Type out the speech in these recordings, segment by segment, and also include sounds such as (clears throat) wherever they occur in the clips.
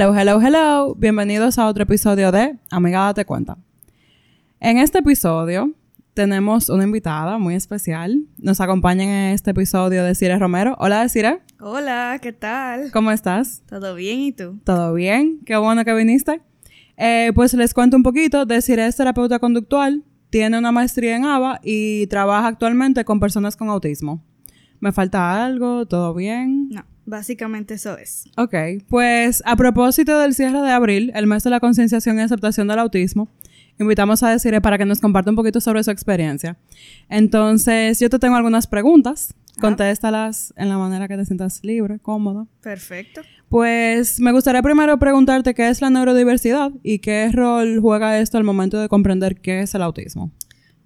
Hello, hello, hello. Bienvenidos a otro episodio de Amiga Date Cuenta. En este episodio tenemos una invitada muy especial. Nos acompaña en este episodio de Cire Romero. Hola, Cire. Hola, ¿qué tal? ¿Cómo estás? ¿Todo bien y tú? Todo bien. Qué bueno que viniste. Eh, pues les cuento un poquito. Cire es terapeuta conductual, tiene una maestría en ABA y trabaja actualmente con personas con autismo. ¿Me falta algo? ¿Todo bien? No. Básicamente eso es. Ok, pues a propósito del cierre de abril, el mes de la concienciación y aceptación del autismo, invitamos a Desiree para que nos comparta un poquito sobre su experiencia. Entonces, yo te tengo algunas preguntas. Contéstalas en la manera que te sientas libre, cómodo. Perfecto. Pues me gustaría primero preguntarte qué es la neurodiversidad y qué rol juega esto al momento de comprender qué es el autismo.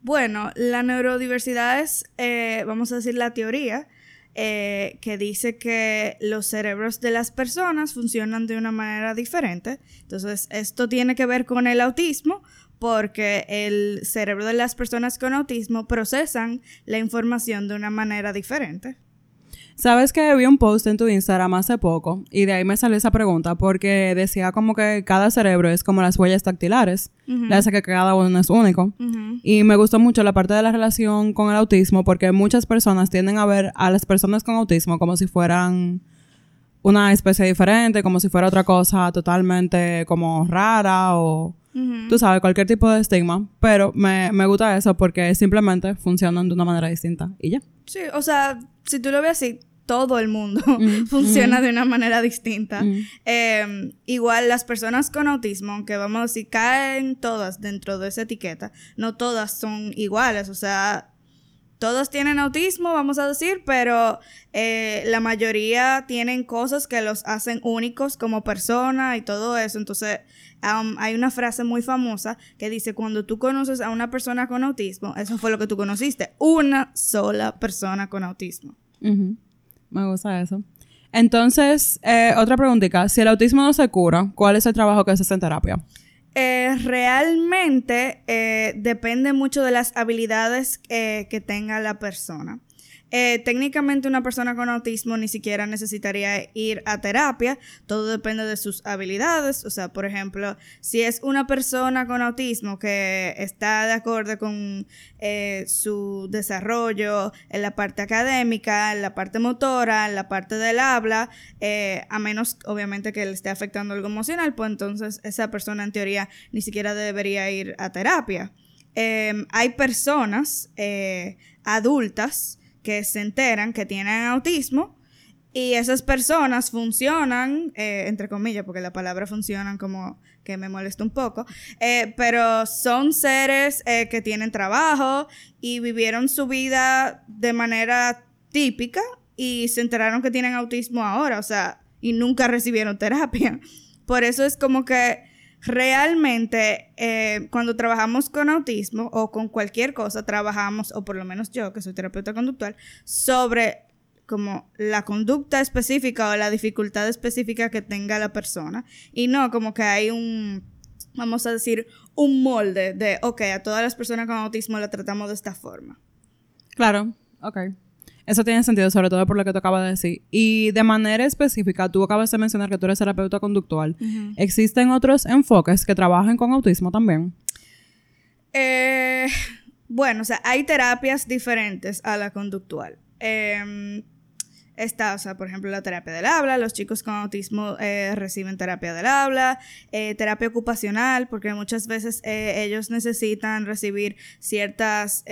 Bueno, la neurodiversidad es, eh, vamos a decir, la teoría eh, que dice que los cerebros de las personas funcionan de una manera diferente. Entonces, esto tiene que ver con el autismo porque el cerebro de las personas con autismo procesan la información de una manera diferente. Sabes que vi un post en tu Instagram hace poco y de ahí me salió esa pregunta porque decía como que cada cerebro es como las huellas dactilares, le hace que cada uno es único. Y me gustó mucho la parte de la relación con el autismo porque muchas personas tienden a ver a las personas con autismo como si fueran una especie diferente, como si fuera otra cosa totalmente como rara o... Tú sabes, cualquier tipo de estigma, pero me, me gusta eso porque simplemente funcionan de una manera distinta y ya. Sí, o sea, si tú lo ves así, todo el mundo (laughs) mm, (laughs) funciona mm. de una manera distinta. Mm. Em, igual las personas con autismo, aunque vamos a decir, caen todas dentro de esa etiqueta, no todas son iguales, o sea, todos tienen autismo, vamos a decir, pero eh, la mayoría tienen cosas que los hacen únicos como persona y todo eso. Entonces, hay una frase muy famosa que dice, cuando tú conoces a una persona con autismo, eso fue lo que tú conociste, una sola persona con autismo. Me gusta eso. Entonces, eh, otra preguntita, si el autismo no se cura, ¿cuál es el trabajo que se hace en terapia? Eh, realmente eh, depende mucho de las habilidades que tenga la persona. Eh, técnicamente una persona con autismo ni siquiera necesitaría ir a terapia, todo depende de sus habilidades, o sea, por ejemplo, si es una persona con autismo que está de acuerdo con eh, su desarrollo en la parte académica, en la parte motora, en la parte del habla, eh, a menos obviamente que le esté afectando algo emocional, pues entonces esa persona en teoría ni siquiera debería ir a terapia. Em, hay personas adultas que se enteran que tienen autismo y esas personas funcionan, eh, entre comillas, porque la palabra funcionan como que me molesta un poco, eh, pero son seres eh, que tienen trabajo y vivieron su vida de manera típica y se enteraron que tienen autismo ahora, o sea, y nunca recibieron terapia. Por eso es como que realmente eh, cuando trabajamos con autismo o con cualquier cosa, trabajamos, o por lo menos yo, que soy terapeuta conductual, sobre como la conducta específica o la dificultad específica que tenga la persona. Y no como que hay un, vamos a decir, un molde de, ok, a todas las personas con autismo la tratamos de esta forma. Claro, ok. Eso tiene sentido, sobre todo por lo que tú acabas de decir. Y de manera específica, tú acabas de mencionar que tú eres terapeuta conductual. ¿Existen otros enfoques que trabajen con autismo también? Eh, bueno, o sea, hay terapias diferentes a la conductual. Eh, Está, o sea, por ejemplo, la terapia del habla, los chicos con autismo eh, reciben terapia del habla, eh, terapia ocupacional, porque muchas veces eh, ellos necesitan recibir ciertas,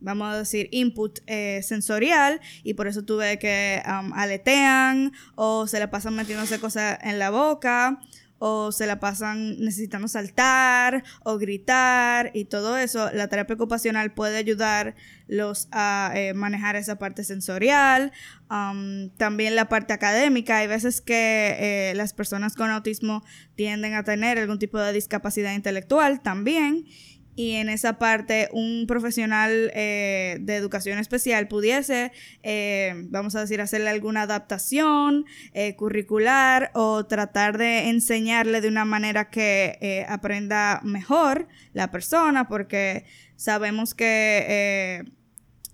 vamos a decir, input sensorial y por eso tuve que um, aletean o se le pasan metiéndose cosas en la boca o se la pasan necesitando saltar o gritar y todo eso, la terapia ocupacional puede ayudarlos a eh, manejar esa parte sensorial. Um, también la parte académica, hay veces que eh, las personas con autismo tienden a tener algún tipo de discapacidad intelectual también y en esa parte un profesional eh, de educación especial pudiese, eh, vamos a decir, hacerle alguna adaptación eh, curricular o tratar de enseñarle de una manera que aprenda mejor la persona, porque sabemos que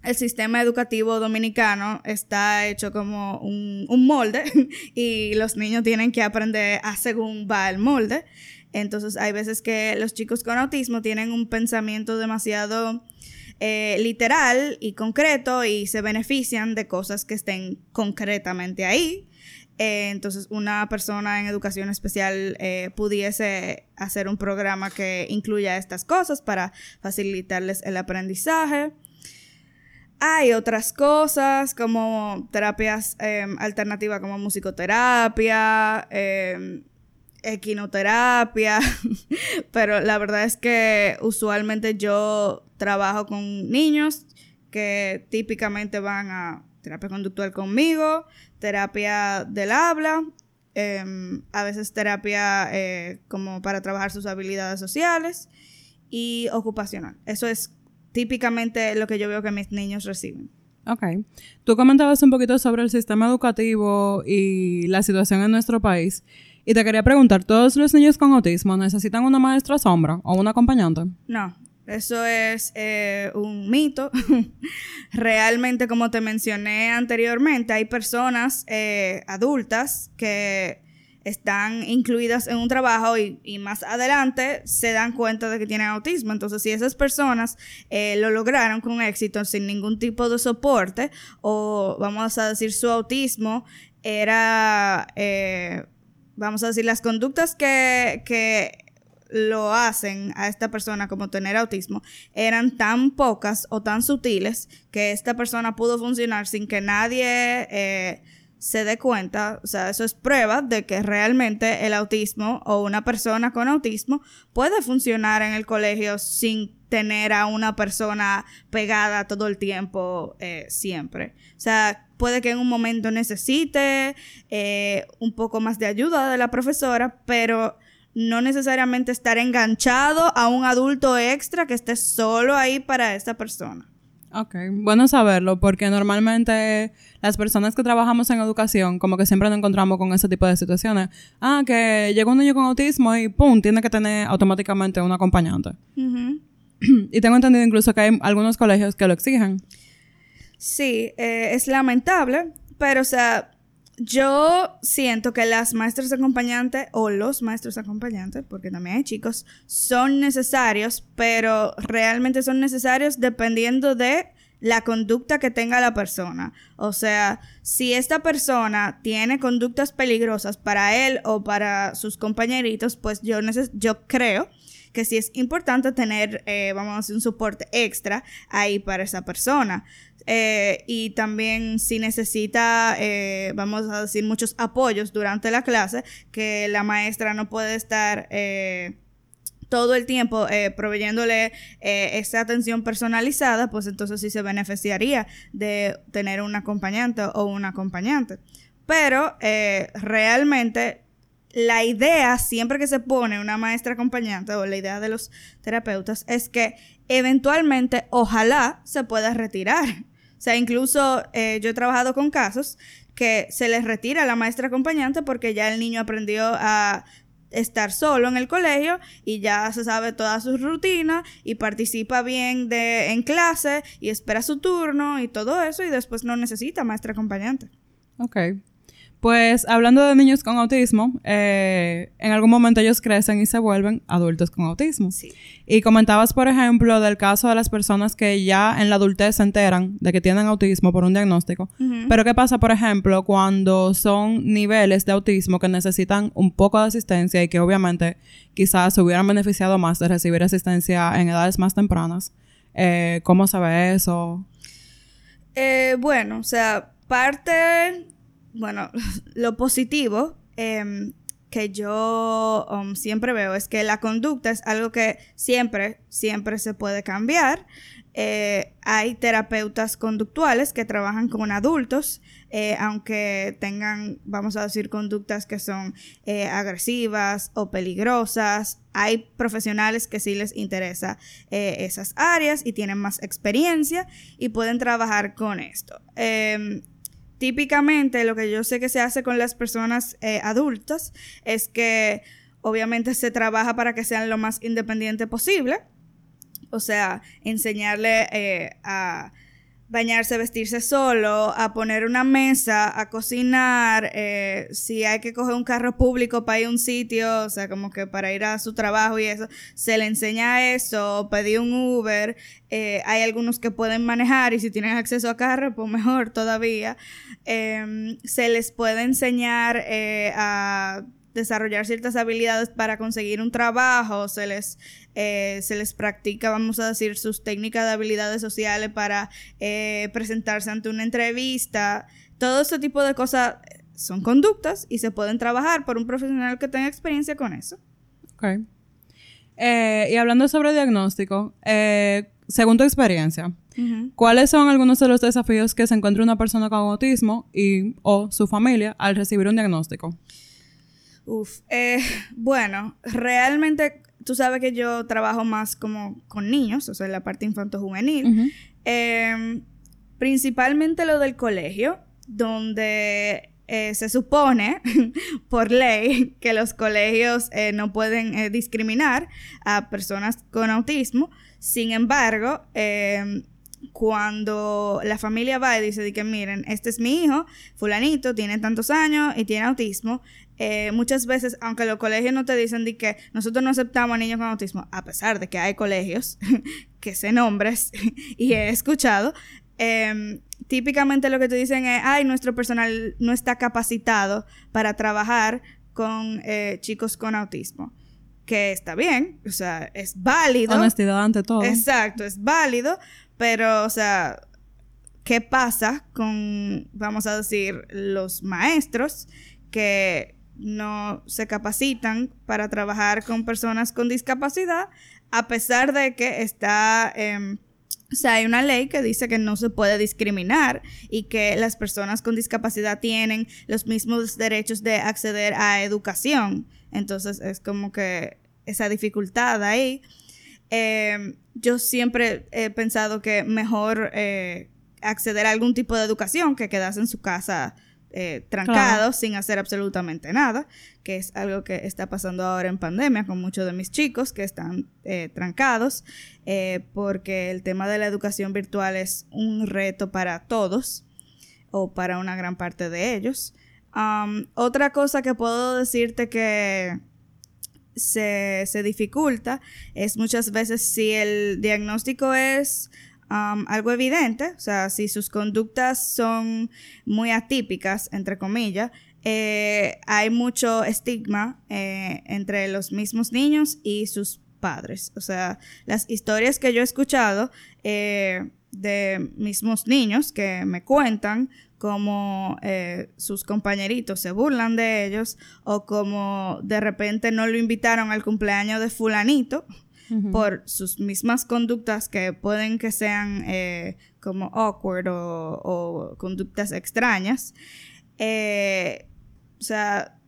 el sistema educativo dominicano está hecho como un, molde (laughs) y los niños tienen que aprender a según va el molde. Entonces hay veces que los chicos con autismo tienen un pensamiento demasiado eh, literal y concreto y se benefician de cosas que estén concretamente ahí. Eh, entonces, una persona en educación especial eh, pudiese hacer un programa que incluya estas cosas para facilitarles el aprendizaje. Hay otras cosas como terapias em, alternativas como musicoterapia, em, equinoterapia, (laughs) pero la verdad es que usualmente yo trabajo con niños que típicamente van a terapia conductual conmigo, terapia del habla, em, a veces terapia eh, como para trabajar sus habilidades sociales y ocupacional. Eso es típicamente lo que yo veo que mis niños reciben. Ok. Tú comentabas un poquito sobre el sistema educativo y la situación en nuestro país. Y te quería preguntar, ¿todos los niños con autismo necesitan una maestra sombra o un acompañante? No, eso es eh, un mito. (laughs) Realmente, como te mencioné anteriormente, hay personas eh, adultas que están incluidas en un trabajo y, más adelante se dan cuenta de que tienen autismo. Entonces, si esas personas eh, lo lograron con éxito sin ningún tipo de soporte o vamos a decir su autismo era, vamos a decir, las conductas que, que lo hacen a esta persona como tener autismo eran tan pocas o tan sutiles que esta persona pudo funcionar sin que nadie eh, se dé cuenta. O sea, eso es prueba de que realmente el autismo o una persona con autismo puede funcionar en el colegio sin tener a una persona pegada todo el tiempo eh, siempre. O sea, puede que en un momento necesite eh, un poco más de ayuda de la profesora, pero no necesariamente estar enganchado a un adulto extra que esté solo ahí para esta persona. Ok, bueno saberlo, porque normalmente las personas que trabajamos en educación, como que siempre nos encontramos con ese tipo de situaciones. Ah, que llega un niño con autismo y ¡pum! tiene que tener automáticamente un acompañante. (clears throat) y tengo entendido incluso que hay algunos colegios que lo exigen. Sí, eh, es lamentable, pero o sea, yo siento que las maestras acompañantes o los maestros acompañantes, porque también hay chicos, son necesarios, pero realmente son necesarios dependiendo de la conducta que tenga la persona. O sea, si esta persona tiene conductas peligrosas para él o para sus compañeritos, pues yo, yo creo que sí es importante tener, eh, vamos a decir, un soporte extra ahí para esa persona. Eh, y también si necesita, eh, vamos a decir, muchos apoyos durante la clase, que la maestra no puede estar todo el tiempo proveyéndole esa atención personalizada, pues entonces sí se beneficiaría de tener un acompañante o un acompañante. Pero realmente la idea, siempre que se pone una maestra acompañante, o la idea de los terapeutas, es que eventualmente, ojalá, se pueda retirar. Sea, incluso eh, yo he trabajado con casos que se les retira a la maestra acompañante porque ya el niño aprendió a estar solo en el colegio y ya se sabe toda su rutina y participa bien de, en clase y espera su turno y todo eso y después no necesita maestra acompañante. Ok. Pues hablando de niños con autismo, eh, en algún momento ellos crecen y se vuelven adultos con autismo. Sí. Y comentabas, por ejemplo, del caso de las personas que ya en la adultez se enteran de que tienen autismo por un diagnóstico. Pero ¿qué pasa, por ejemplo, cuando son niveles de autismo que necesitan un poco de asistencia y que obviamente quizás se hubieran beneficiado más de recibir asistencia en edades más tempranas? Eh, ¿Cómo se ve eso? Eh, bueno, o sea, parte bueno, (laughs) lo positivo em, que yo um, siempre veo es que la conducta es algo que siempre, siempre se puede cambiar. Eh, hay terapeutas conductuales que trabajan con adultos, eh, aunque tengan, vamos a decir, conductas que son eh, agresivas o peligrosas. Hay profesionales que sí les interesa esas áreas y tienen más experiencia y pueden trabajar con esto. Típicamente lo que yo sé que se hace con las personas eh, adultas es que obviamente se trabaja para que sean lo más independiente posible. O sea, enseñarle eh, a bañarse, vestirse solo, a poner una mesa, a cocinar, eh, si hay que coger un carro público para ir a un sitio, o sea, como que para ir a su trabajo y eso, se le enseña eso, pedir un Uber, eh, hay algunos que pueden manejar y si tienen acceso a carro, pues mejor todavía. Em, se les puede enseñar eh, a desarrollar ciertas habilidades para conseguir un trabajo, se les, eh, se les practica, vamos a decir, sus técnicas de habilidades sociales para eh, presentarse ante una entrevista. Todo ese tipo de cosas son conductas y se pueden trabajar por un profesional que tenga experiencia con eso. Ok. Eh, y hablando sobre diagnóstico, según tu experiencia, ¿cuáles son algunos de los desafíos que se encuentra una persona con autismo y o su familia al recibir un diagnóstico? Uf, eh, bueno, realmente tú sabes que yo trabajo más como con niños, o sea, en la parte infanto-juvenil. Em, principalmente lo del colegio, donde eh, se supone (laughs) por ley que los colegios eh, no pueden discriminar a personas con autismo. Sin embargo, em, cuando la familia va y dice que miren, este es mi hijo, fulanito, tiene tantos años y tiene autismo, eh, muchas veces, aunque los colegios no te dicen de que nosotros no aceptamos a niños con autismo, a pesar de que hay colegios (laughs) que se nombres (laughs) y he escuchado, em, típicamente lo que te dicen es, ay, nuestro personal no está capacitado para trabajar con eh, chicos con autismo. Que está bien, o sea, es válido. Honestidad ante todo. Exacto, es válido, pero, o sea, ¿qué pasa con, vamos a decir, los maestros que no se capacitan para trabajar con personas con discapacidad, a pesar de que está... Em, o sea, hay una ley que dice que no se puede discriminar y que las personas con discapacidad tienen los mismos derechos de acceder a educación. Entonces es como que esa dificultad ahí. Em, yo siempre he pensado que mejor eh, acceder a algún tipo de educación que quedarse en su casa eh, trancado sin hacer absolutamente nada, que es algo que está pasando ahora en pandemia con muchos de mis chicos que están eh, trancados, porque el tema de la educación virtual es un reto para todos o para una gran parte de ellos. otra cosa que puedo decirte que se, dificulta es muchas veces si el diagnóstico es um, algo evidente, o sea, si sus conductas son muy atípicas, entre comillas, eh, hay mucho estigma eh, entre los mismos niños y sus padres. O sea, las historias que yo he escuchado eh, de mismos niños que me cuentan como eh, sus compañeritos se burlan de ellos o como de repente no lo invitaron al cumpleaños de fulanito por sus mismas conductas que pueden que sean eh, como awkward o, conductas extrañas. Eh, o sea,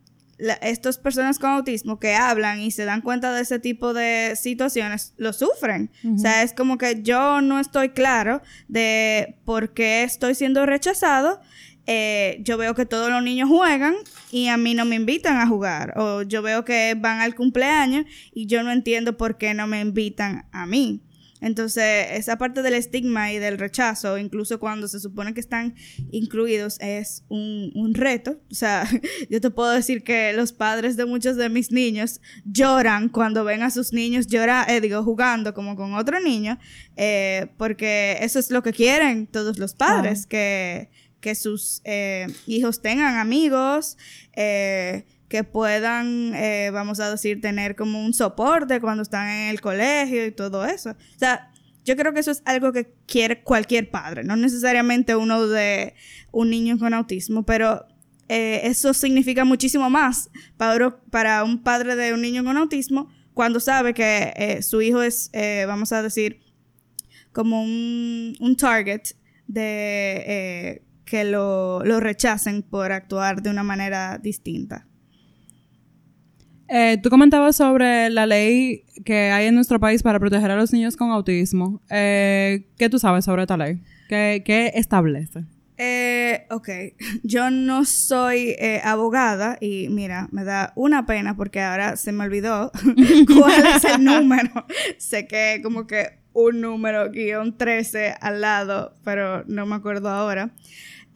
estas personas con autismo que hablan y se dan cuenta de ese tipo de situaciones, lo sufren. O sea, es como que yo no estoy claro de por qué estoy siendo rechazado. Eh, yo veo que todos los niños juegan y a mí no me invitan a jugar. O yo veo que van al cumpleaños y yo no entiendo por qué no me invitan a mí. Entonces, esa parte del estigma y del rechazo, incluso cuando se supone que están incluidos, es un, reto. O sea, (laughs) yo te puedo decir que los padres de muchos de mis niños lloran cuando ven a sus niños llorar, eh, digo, jugando como con otro niño, eh, porque eso es lo que quieren todos los padres, que, que, sus eh, hijos tengan amigos, que puedan, eh, vamos a decir, tener como un soporte cuando están en el colegio y todo eso. O sea, yo creo que eso es algo que quiere cualquier padre, no necesariamente uno de un niño con autismo, pero eh, eso significa muchísimo más para, para un padre de un niño con autismo cuando sabe que eh, su hijo es, vamos a decir, como un, un target de que lo, lo rechacen por actuar de una manera distinta. Eh, tú comentabas sobre la ley que hay en nuestro país para proteger a los niños con autismo. Eh, ¿Qué tú sabes sobre esta ley? ¿Qué, establece? Eh, ok, (laughs) yo no soy eh, abogada y mira, me da una pena porque ahora se me olvidó (laughs) cuál es el número. (laughs) sé que como que un número guion 13 al lado, pero no me acuerdo ahora.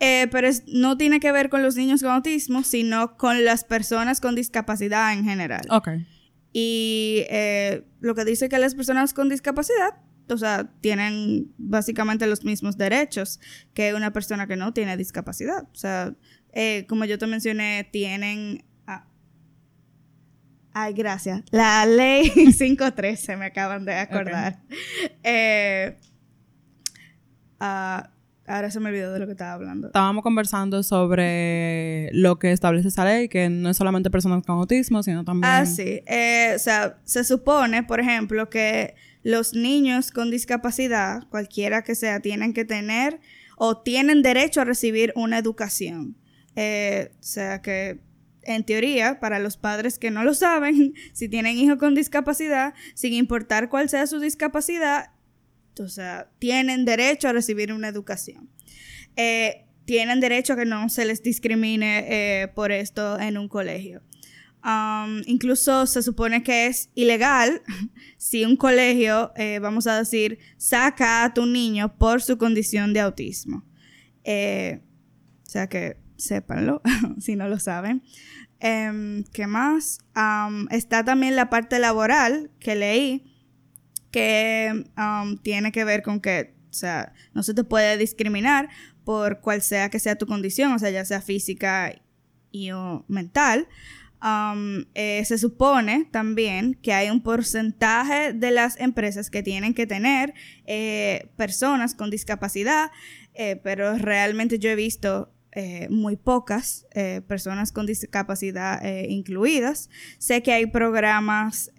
Eh, pero no tiene que ver con los niños con autismo, sino con las personas con discapacidad en general. Ok. Y eh, lo que dice que las personas con discapacidad, o sea, tienen básicamente los mismos derechos que una persona que no tiene discapacidad. O sea, eh, como yo te mencioné, tienen Ay, gracias. La ley (laughs) 513, me acaban de acordar. Eh, ah, ahora se me olvidó de lo que estaba hablando. Estábamos conversando sobre lo que establece esa ley, que no es solamente personas con autismo, sino también... Ah, sí. Eh, o sea, se supone, por ejemplo, que los niños con discapacidad, cualquiera que sea, tienen que tener o tienen derecho a recibir una educación. Eh, o sea, que en teoría, para los padres que no lo saben, (laughs) si tienen hijos con discapacidad, sin importar cuál sea su discapacidad, o sea, tienen derecho a recibir una educación. Eh, tienen derecho a que no se les discrimine eh, por esto en un colegio. Um, incluso se supone que es ilegal (laughs) si un colegio, eh, vamos a decir, saca a tu niño por su condición de autismo. o sea que sépanlo (laughs) si no lo saben. Em, ¿Qué más? está también la parte laboral que leí, que tiene que ver con que, o sea, no se te puede discriminar por cual sea que sea tu condición, o sea, ya sea física y o mental. Eh, se supone también que hay un porcentaje de las empresas que tienen que tener eh, personas con discapacidad, eh, pero realmente yo he visto eh, muy pocas eh, personas con discapacidad eh, incluidas. Sé que hay programas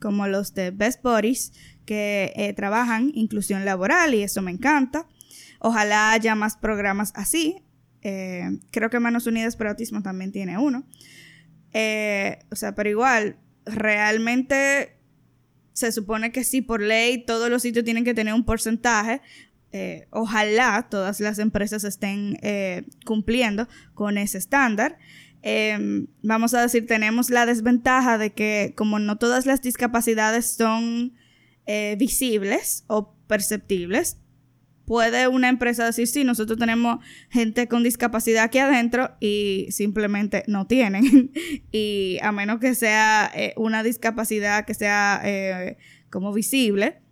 como los de Best Bodies que trabajan inclusión laboral y eso me encanta. Ojalá haya más programas así. creo que Manos Unidas por Autismo también tiene uno. o sea, pero igual, realmente se supone que sí, por ley, todos los sitios tienen que tener un porcentaje, eh, ojalá todas las empresas estén eh, cumpliendo con ese estándar. Em, vamos a decir, tenemos la desventaja de que como no todas las discapacidades son eh, visibles o perceptibles, puede una empresa decir, sí, nosotros tenemos gente con discapacidad aquí adentro y simplemente no tienen. (laughs) y a menos que sea una discapacidad que sea como visible,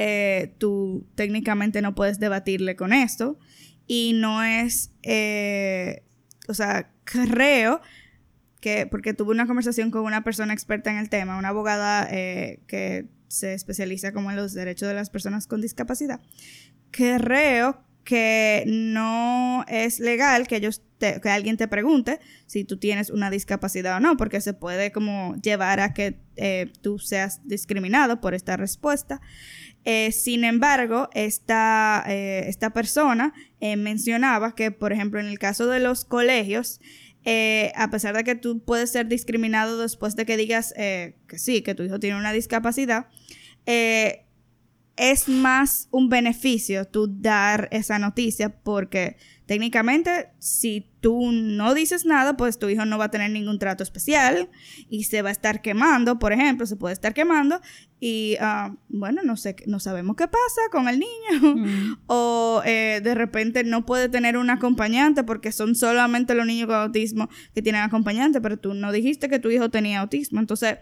eh, tú técnicamente no puedes debatirle con esto. Y no es, eh, o sea, creo que, porque tuve una conversación con una persona experta en el tema, una abogada eh, que se especializa como en los derechos de las personas con discapacidad, creo que no es legal que ellos que alguien te pregunte si tú tienes una discapacidad o no, porque se puede como llevar a que tú seas discriminado por esta respuesta. Eh, sin embargo, esta, eh, esta persona eh, mencionaba que, por ejemplo, en el caso de los colegios, a pesar de que tú puedes ser discriminado después de que digas que sí, que tu hijo tiene una discapacidad, es más un beneficio tú dar esa noticia porque técnicamente si tú no dices nada, pues tu hijo no va a tener ningún trato especial y se va a estar quemando, por ejemplo, se puede estar quemando y ah, bueno, no sé, no sabemos qué pasa con el niño mm. (laughs) o eh, de repente no puede tener un acompañante porque son solamente los niños con autismo que tienen acompañante, pero tú no dijiste que tu hijo tenía autismo, entonces...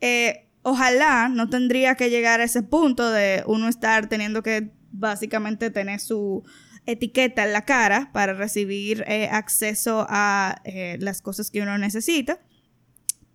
Eh, ojalá no tendría que llegar a ese punto de uno estar teniendo que básicamente tener su etiqueta en la cara para recibir eh, acceso a eh, las cosas que uno necesita.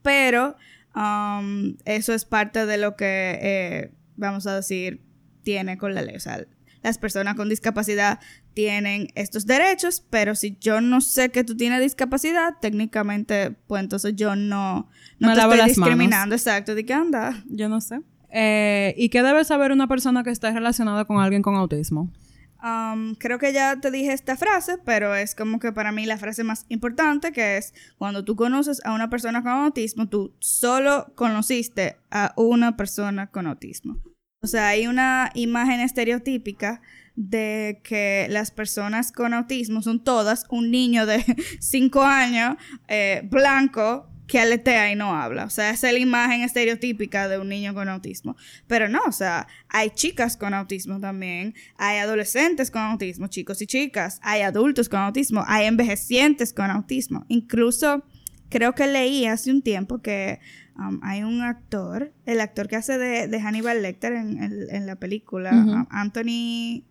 Pero um, eso es parte de lo que, eh, vamos a decir, tiene con la ley. O sea, las personas con discapacidad tienen estos derechos, pero si yo no sé que tú tienes discapacidad, técnicamente, pues entonces yo no, no te estoy discriminando. Exacto, ¿de qué anda? Yo no sé. Eh, ¿Y qué debe saber una persona que está relacionada con alguien con autismo? Um, creo que ya te dije esta frase, pero es como que para mí la frase más importante, que es cuando tú conoces a una persona con autismo, tú solo conociste a una persona con autismo. O sea, hay una imagen estereotípica de que las personas con autismo son todas un niño de (laughs) 5 años, eh, blanco, que aletea y no habla. O sea, esa es la imagen estereotípica de un niño con autismo. Pero no, o sea, hay chicas con autismo también, hay adolescentes con autismo, chicos y chicas, hay adultos con autismo, hay envejecientes con autismo. Incluso creo que leí hace un tiempo que um, hay un actor, el actor que hace de, Hannibal Lecter en, la película, um, Anthony,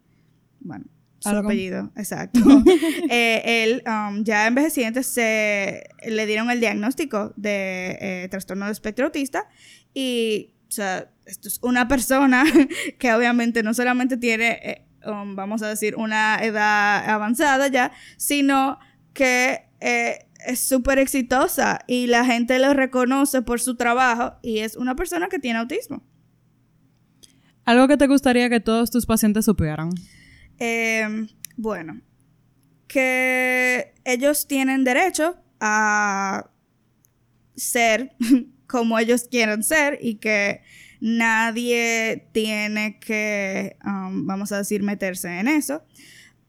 bueno, su apellido, exacto. (laughs) Eh, él, um, ya envejeciente, se le dieron el diagnóstico de eh, trastorno de espectro autista y, o sea, esto es una persona (laughs) que obviamente no solamente tiene, eh, um, vamos a decir, una edad avanzada ya, sino que es súper exitosa y la gente lo reconoce por su trabajo y es una persona que tiene autismo. ¿Algo que te gustaría que todos tus pacientes supieran? Em, bueno, que ellos tienen derecho a ser (laughs) como ellos quieran ser y que nadie tiene que, um, vamos a decir, meterse en eso.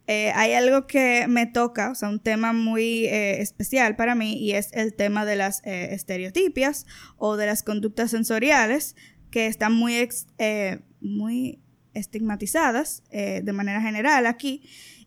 Eh, hay algo que me toca, o sea, un tema muy eh, especial para mí y es el tema de las eh, estereotipias o de las conductas sensoriales que están muy, muy estigmatizadas eh, de manera general aquí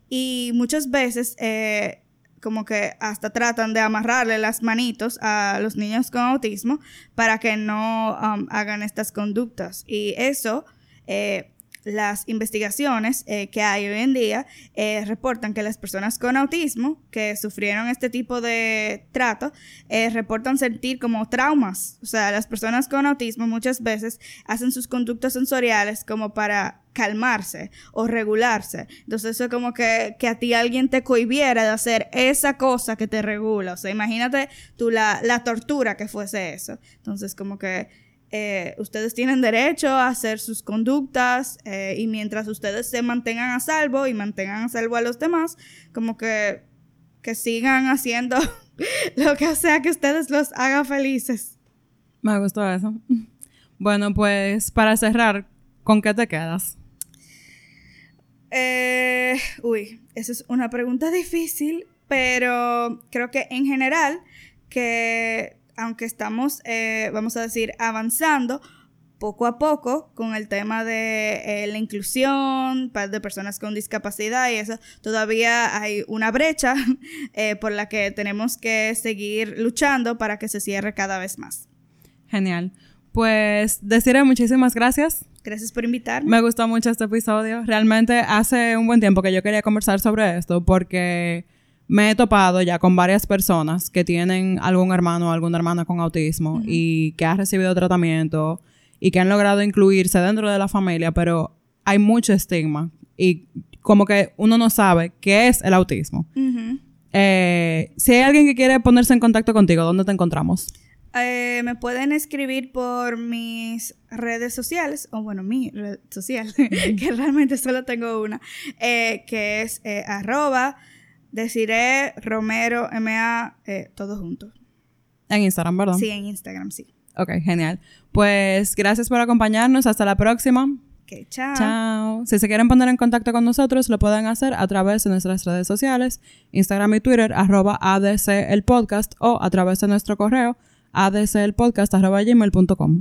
y muchas veces eh, como que hasta tratan de amarrarle las manitos a los niños con autismo para que no um, hagan estas conductas. Y eso eh, las investigaciones eh, que hay hoy en día eh, reportan que las personas con autismo que sufrieron este tipo de trato eh, reportan sentir como traumas. O sea, las personas con autismo muchas veces hacen sus conductas sensoriales como para calmarse o regularse. Entonces eso es como que, que, a ti alguien te cohibiera de hacer esa cosa que te regula. O sea, imagínate tú la, la tortura que fuese eso. Entonces como que eh, ustedes tienen derecho a hacer sus conductas eh, y mientras ustedes se mantengan a salvo y mantengan a salvo a los demás, como que, que sigan haciendo (laughs) lo que sea que ustedes los haga felices. Me gustó eso. Bueno, pues para cerrar, ¿con qué te quedas? Eh, uy, esa es una pregunta difícil, pero creo que en general que aunque estamos, eh, vamos a decir, avanzando poco a poco con el tema de eh, la inclusión de personas con discapacidad y eso, todavía hay una brecha (laughs) eh, por la que tenemos que seguir luchando para que se cierre cada vez más. Genial. Pues decirle muchísimas gracias. Gracias por invitarme. Me gustó mucho este episodio. Realmente hace un buen tiempo que yo quería conversar sobre esto porque me he topado ya con varias personas que tienen algún hermano o alguna hermana con autismo y que han recibido tratamiento y que han logrado incluirse dentro de la familia, pero hay mucho estigma y como que uno no sabe qué es el autismo. Eh, si hay alguien que quiere ponerse en contacto contigo, ¿dónde te encontramos? Eh, me pueden escribir por mis redes sociales, o bueno, mi red social, (laughs) que realmente solo tengo una, eh, que es arroba Deciré Romero MA, eh, todos juntos. En Instagram, ¿verdad? Sí, en Instagram, sí. Ok, genial. Pues gracias por acompañarnos. Hasta la próxima. Ok, chao. Chao. Si se quieren poner en contacto con nosotros, lo pueden hacer a través de nuestras redes sociales, Instagram y Twitter, arroba ADC el podcast o a través de nuestro correo, adcelpodcast arroba gmail.com.